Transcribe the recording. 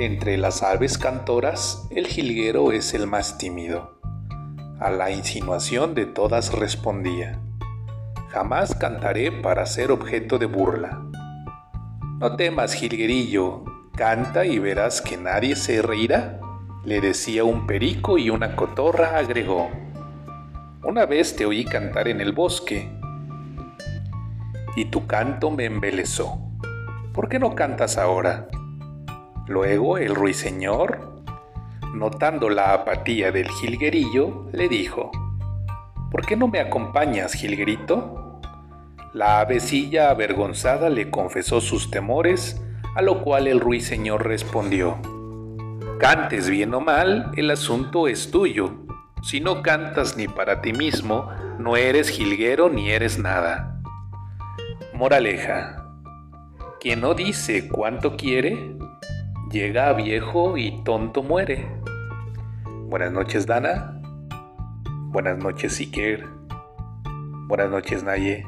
Entre las aves cantoras, el jilguero es el más tímido. A la insinuación de todas respondía, jamás cantaré para ser objeto de burla. No temas, jilguerillo, canta y verás que nadie se reirá, le decía un perico y una cotorra agregó. Una vez te oí cantar en el bosque, y tu canto me embelezó. ¿Por qué no cantas ahora? Luego el ruiseñor, notando la apatía del jilguerillo, le dijo, ¿Por qué no me acompañas, jilguerito? La avecilla avergonzada le confesó sus temores, a lo cual el ruiseñor respondió, Cantes bien o mal, el asunto es tuyo. Si no cantas ni para ti mismo, no eres jilguero ni eres nada. Moraleja. Quien no dice cuánto quiere, llega viejo y tonto muere. Buenas noches, Dana. Buenas noches, Iker. Buenas noches, Naye.